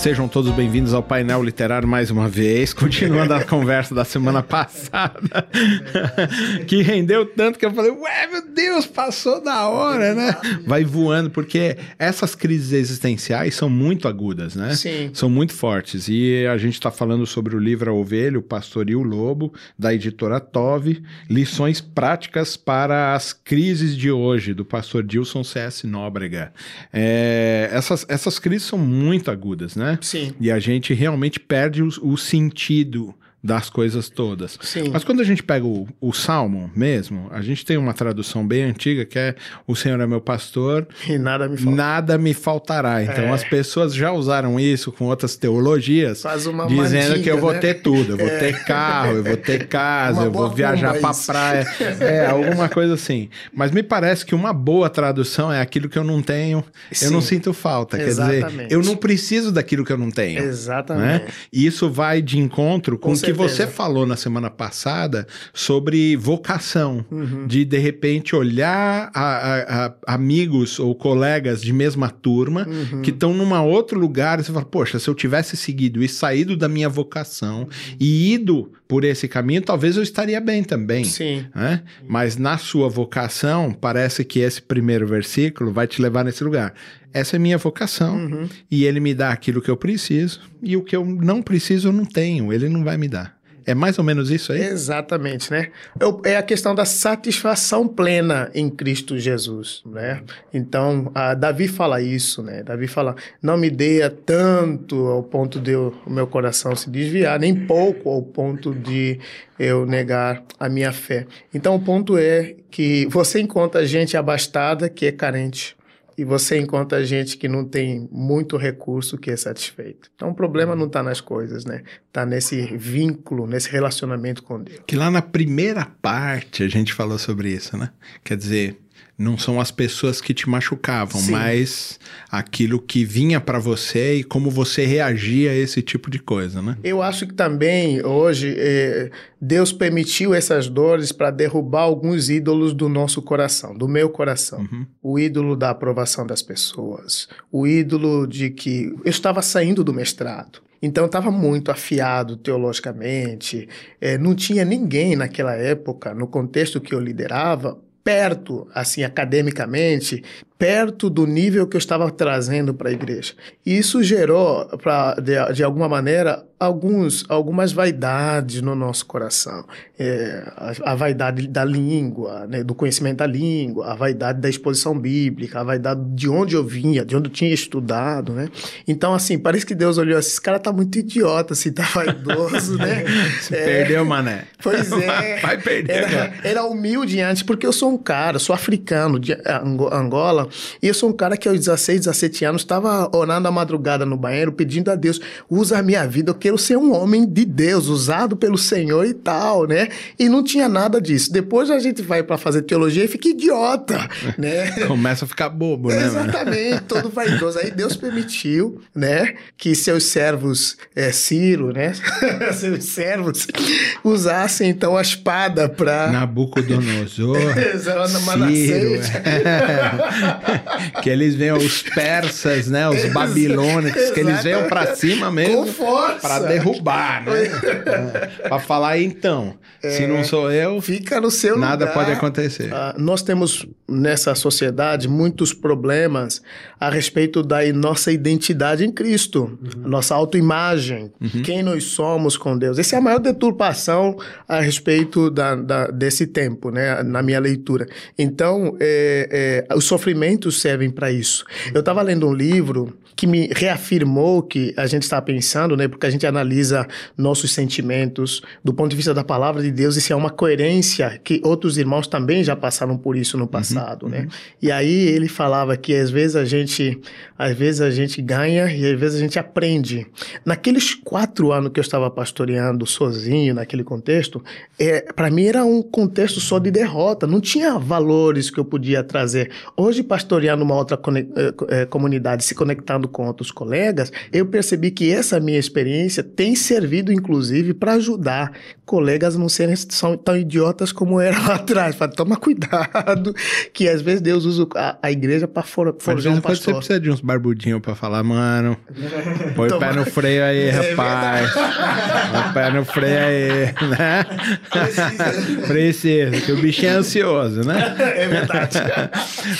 Sejam todos bem-vindos ao painel literário mais uma vez, continuando a conversa da semana passada, que rendeu tanto que eu falei, ué, meu Deus, passou da hora, né? Vai voando, porque essas crises existenciais são muito agudas, né? Sim. São muito fortes. E a gente está falando sobre o livro A Ovelha, o Pastor e o Lobo, da editora Tove, lições práticas para as crises de hoje, do pastor Dilson C.S. Nóbrega. É, essas, essas crises são muito agudas, né? Sim. E a gente realmente perde o, o sentido das coisas todas. Sim. Mas quando a gente pega o, o Salmo mesmo, a gente tem uma tradução bem antiga que é o Senhor é meu pastor, E nada me falta. nada me faltará. Então É. as pessoas já usaram isso com outras teologias, dizendo que eu vou né? ter tudo, eu vou ter carro, eu vou ter casa, Uma eu vou viajar isso. praia, é alguma coisa assim. Mas me parece que uma boa tradução é aquilo que eu não tenho, eu Sim. não sinto falta. Quer dizer, Exatamente. eu não preciso daquilo que eu não tenho. Exatamente. Né? E isso vai de encontro com, Com o que você falou na semana passada sobre vocação, Uhum. de de repente olhar a, a- a- amigos ou colegas de mesma turma Uhum. que estão numa outro lugar e você fala, poxa, se eu tivesse seguido e saído da minha vocação e ido por esse caminho, talvez eu estaria bem também. Sim. né? Mas na sua vocação, parece que esse primeiro versículo vai te levar nesse lugar. Essa é minha vocação Uhum. e ele me dá aquilo que eu preciso e o que eu não preciso eu não tenho, ele não vai me dar. É mais ou menos isso aí? Exatamente, né? É a questão da satisfação plena em Cristo Jesus, né? Então, Davi fala isso, né? Davi fala, não me dê tanto ao ponto de eu- o meu coração se desviar, nem pouco ao ponto de eu negar a minha fé. Então, o ponto é que você encontra gente abastada que é carente. E você encontra gente que não tem muito recurso que é satisfeito. Então o problema não está nas coisas, né? Está nesse vínculo, nesse relacionamento com Deus. Que lá na primeira parte a gente falou sobre isso, né? Quer dizer, não são as pessoas que te machucavam, Sim. mas aquilo que vinha pra você e como você reagia a esse tipo de coisa, né? Eu acho que também hoje eh, Deus permitiu essas dores para derrubar alguns ídolos do nosso coração, do meu coração. O ídolo da aprovação das pessoas, o ídolo de que eu estava saindo do mestrado. Então eu estava muito afiado teologicamente, eh, não tinha ninguém naquela época, no contexto que eu liderava, perto, assim, academicamente, perto do nível que eu estava trazendo para a igreja. E isso gerou, pra, de, de alguma maneira, alguns, algumas vaidades no nosso coração. É, a, a vaidade da língua, né, do conhecimento da língua, a vaidade da exposição bíblica, a vaidade de onde eu vinha, de onde eu tinha estudado, né? Então, assim, parece que Deus olhou assim, esse cara tá muito idiota, assim, tá vaidoso, né? Se É, perdeu, mané. Pois é. Vai perder. Era, cara. era humilde antes, porque eu sou um cara, sou africano de Ango- Angola, e eu sou um cara que aos 16, 17 anos estava orando à madrugada no banheiro, pedindo a Deus, usa a minha vida, eu quero ser um homem de Deus, usado pelo Senhor e tal, né? E não tinha nada disso. Depois a gente vai para fazer teologia e fica idiota, né? Começa a ficar bobo, né, mano? Exatamente, todo vaidoso. Aí Deus permitiu, né, que seus servos, é, Ciro, né, seus servos usassem então a espada para Nabucodonosor, Ciro, Manassés. É. que eles venham os persas, né, os babilônicos, que eles venham pra cima mesmo, Com força. pra derrubar, né? É. Pra falar então, se não sou eu, Fica no seu nada lugar. pode acontecer. Ah, nós temos nessa sociedade muitos problemas a respeito da nossa identidade em Cristo, a nossa autoimagem, quem nós somos com Deus. Essa é a maior deturpação a respeito da, da- desse tempo, né, na minha leitura. Então, é, é, os sofrimentos servem para isso. Eu estava lendo um livro que me reafirmou que a gente está pensando, né, porque a gente analisa nossos sentimentos do ponto de vista da palavra de Deus, isso é uma coerência que outros irmãos também já passaram por isso no passado, né? E aí ele falava que às vezes a gente, às vezes a gente ganha e às vezes a gente aprende. Naqueles quatro anos que eu estava pastoreando sozinho naquele contexto, é, para mim era um contexto só de derrota, não tinha valores que eu podia trazer. Hoje pastoreando uma outra é, comunidade, se conectando com outros colegas, eu percebi que essa minha experiência tem servido, inclusive, para ajudar colegas a não serem tão idiotas como eram lá atrás. Para tomar cuidado, que às vezes Deus usa a, a igreja para for, forjar um pastor. Você precisa de uns barbudinhos para falar, mano, põe o pé no freio aí, é rapaz. põe o pé no freio aí, né? Precisa. Precisa, que o bicho é ansioso, né? É verdade.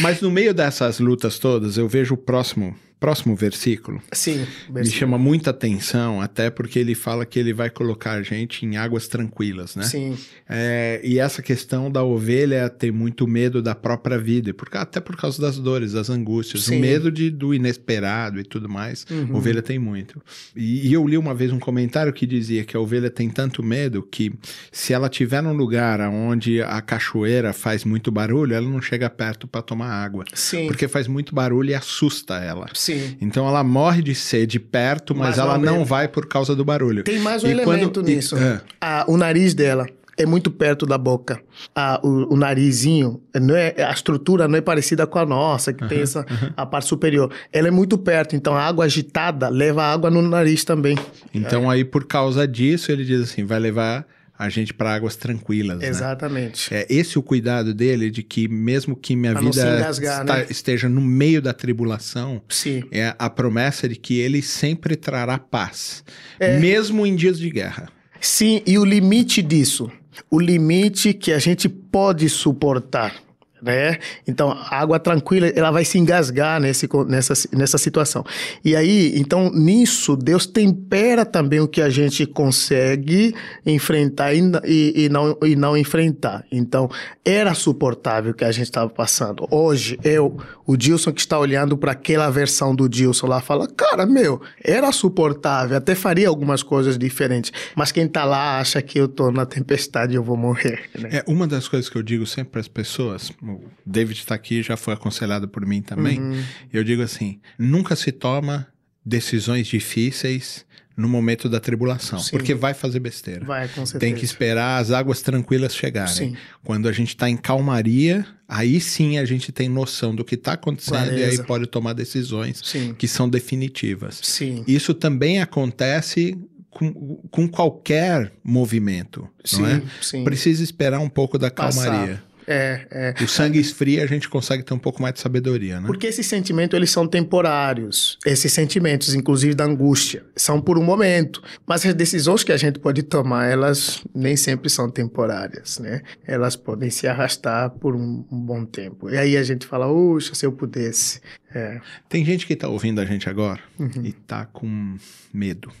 Mas no meio dessas lutas todas, eu vejo o próximo próximo versículo. Sim. Versículo. Me chama muita atenção, até porque ele fala que ele vai colocar a gente em águas tranquilas, né? Sim. É, e essa questão da ovelha ter muito medo da própria vida, porque, até por causa das dores, das angústias, Sim. o medo de, do inesperado e tudo mais, uhum. a ovelha tem muito. E, e, eu li uma vez um comentário que dizia que a ovelha tem tanto medo que se ela tiver num lugar onde a cachoeira faz muito barulho, ela não chega perto para tomar água. Sim. Porque faz muito barulho e assusta ela. Sim. Sim. Então ela morre de sede perto, mas, mas ela não vai por causa do barulho. Tem mais um e elemento quando... nisso. E, é. ah, o nariz dela é muito perto da boca. Ah, o, o, narizinho, não é, a estrutura não é parecida com a nossa, que uhum, tem essa, uhum. a parte superior. Ela é muito perto, então a água agitada leva água no nariz também. Então é. aí, por causa disso, ele diz assim, vai levar a gente para águas tranquilas. Né? Exatamente. Né? É esse o cuidado dele de que mesmo que minha pra vida engasgar, está, né? esteja no meio da tribulação, Sim. é a promessa de que ele sempre trará paz, é. mesmo em dias de guerra. Sim, e o limite disso, o limite que a gente pode suportar né? Então, a água tranquila, ela vai se engasgar nesse, nessa, nessa situação. E aí, então, nisso, Deus tempera também o que a gente consegue enfrentar e, e, e não, e não enfrentar. Então, era suportável o que a gente estava passando. Hoje, eu, o Dilson que está olhando para aquela versão do Dilson lá, fala, cara, meu, era suportável, até faria algumas coisas diferentes. Mas quem está lá acha que eu estou na tempestade e eu vou morrer. Né? É, uma das coisas que eu digo sempre para as pessoas, o David está aqui, já foi aconselhado por mim também. Uhum. Eu digo assim: nunca se toma decisões difíceis no momento da tribulação, sim. porque vai fazer besteira. Vai, com certeza. Tem que esperar as águas tranquilas chegarem. Sim. Quando a gente está em calmaria, aí sim a gente tem noção do que está acontecendo Clareza. e aí pode tomar decisões sim. que são definitivas. Sim. Isso também acontece com, com qualquer movimento, sim, não é? Sim. Precisa esperar um pouco da calmaria. Passar. É, é. O sangue esfria, a gente consegue ter um pouco mais de sabedoria, né? Porque esses sentimentos, eles são temporários. Esses sentimentos, inclusive da angústia, são por um momento. Mas as decisões que a gente pode tomar, elas nem sempre são temporárias, né? Elas podem se arrastar por um, um bom tempo. E aí a gente fala, puxa, se eu pudesse. É. Tem gente que está ouvindo a gente agora uhum. e está com medo.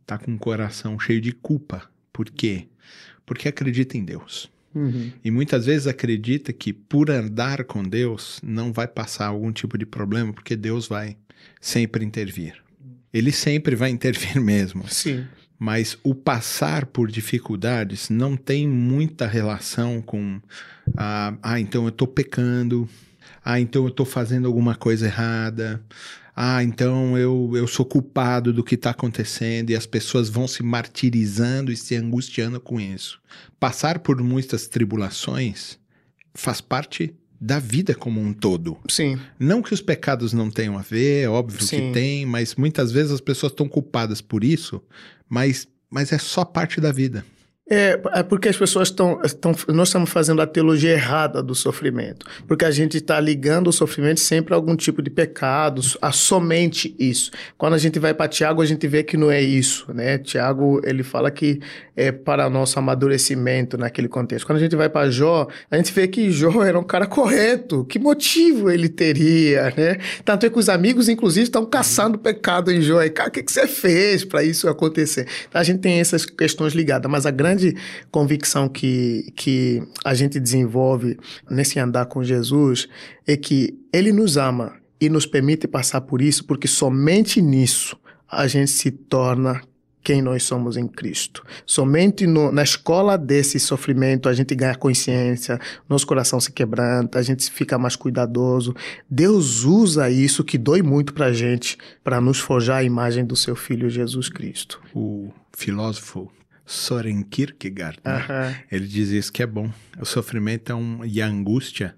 Está com o coração cheio de culpa. Por quê? Porque acredita em Deus. Uhum. E muitas vezes acredita que por andar com Deus não vai passar algum tipo de problema, porque Deus vai sempre intervir. Ele sempre vai intervir mesmo. Sim. Mas o passar por dificuldades não tem muita relação com ah, ah então eu estou pecando, ah, então eu estou fazendo alguma coisa errada, ah, então eu, eu sou culpado do que está acontecendo e as pessoas vão se martirizando e se angustiando com isso. Passar por muitas tribulações faz parte da vida como um todo. Sim. Não que os pecados não tenham a ver, é óbvio Sim. que tem, mas muitas vezes as pessoas estão culpadas por isso, mas, mas é só parte da vida. É, é porque as pessoas estão. Nós estamos fazendo a teologia errada do sofrimento. Porque a gente está ligando o sofrimento sempre a algum tipo de pecado, a somente isso. Quando a gente vai para Tiago, a gente vê que não é isso, né? Tiago, ele fala que é para nosso amadurecimento naquele contexto. Quando a gente vai para Jó, a gente vê que Jó era um cara correto. Que motivo ele teria, né? Tanto é que os amigos, inclusive, estão caçando pecado em Jó. E, cara, o que, que você fez para isso acontecer? Então, a gente tem essas questões ligadas, mas a grande grande convicção que, que a gente desenvolve nesse andar com Jesus é que Ele nos ama e nos permite passar por isso, porque somente nisso a gente se torna quem nós somos em Cristo. Somente no, na escola desse sofrimento a gente ganha consciência, nosso coração se quebranta, a gente fica mais cuidadoso. Deus usa isso que dói muito para a gente para nos forjar a imagem do seu Filho Jesus Cristo. O filósofo Soren Kierkegaard, né? ele diz isso que é bom. O sofrimento é um, e a angústia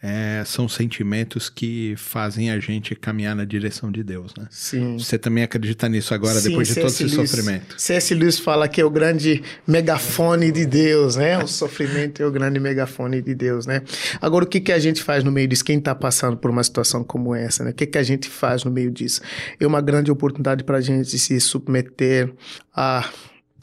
é, são sentimentos que fazem a gente caminhar na direção de Deus, né? Sim. Você também acredita nisso agora, Sim, depois de todo esse Lewis- sofrimento? C.S. Lewis fala que é o grande megafone de Deus, né? O sofrimento é o grande megafone de Deus, né? Agora, o que, que a gente faz no meio disso? Quem está passando por uma situação como essa, né? O que, que a gente faz no meio disso? É uma grande oportunidade para a gente se submeter a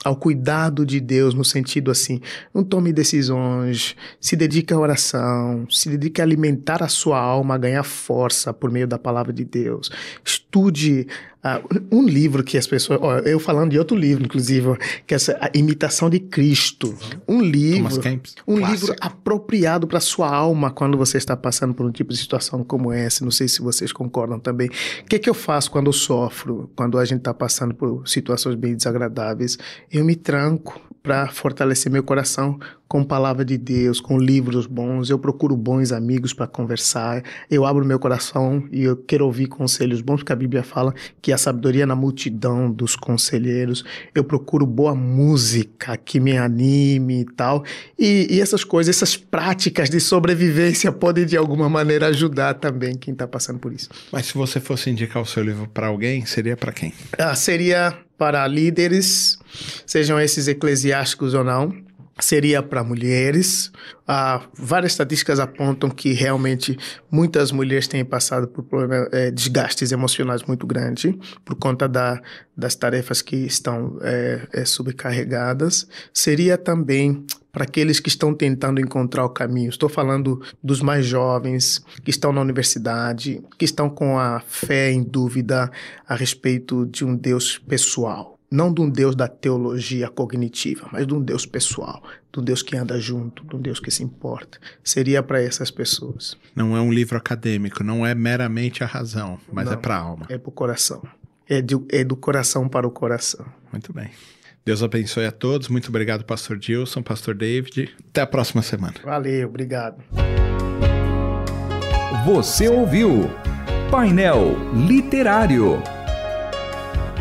ao cuidado de Deus no sentido assim, não tome decisões, se dedique à oração, se dedique a alimentar a sua alma, a ganhar força por meio da palavra de Deus. Estude ah, um livro que as pessoas, ó, eu falando de outro livro, inclusive, que é essa, a Imitação de Cristo, um livro, um clássico. livro apropriado para sua alma quando você está passando por um tipo de situação como essa. Não sei se vocês concordam também. O que, que eu faço quando eu sofro, quando a gente está passando por situações bem desagradáveis? Eu me tranco para fortalecer meu coração com palavra de Deus, com livros bons. Eu procuro bons amigos para conversar. Eu abro meu coração e eu quero ouvir conselhos bons, porque a Bíblia fala que a sabedoria é na multidão dos conselheiros. Eu procuro boa música que me anime e tal. E, e essas coisas, essas práticas de sobrevivência podem de alguma maneira ajudar também quem está passando por isso. Mas se você fosse indicar o seu livro para alguém, seria para quem? Ah, seria para líderes, sejam esses eclesiásticos ou não. Seria para mulheres. Ah, várias estatísticas apontam que realmente muitas mulheres têm passado por problema, eh, desgastes emocionais muito grandes por conta da, das tarefas que estão eh, eh, sobrecarregadas. Seria também para aqueles que estão tentando encontrar o caminho. Estou falando dos mais jovens que estão na universidade, que estão com a fé em dúvida a respeito de um Deus pessoal. Não de um Deus da teologia cognitiva, mas de um Deus pessoal, de um Deus que anda junto, de um Deus que se importa. Seria para essas pessoas. Não é um livro acadêmico, não é meramente a razão, mas Não. é para a alma. É para o coração. É, de- é do coração para o coração. Muito bem. Deus abençoe a todos. Muito obrigado, Pastor Gilson, Pastor David. Até a próxima semana. Valeu, obrigado. Você ouviu Painel Literário.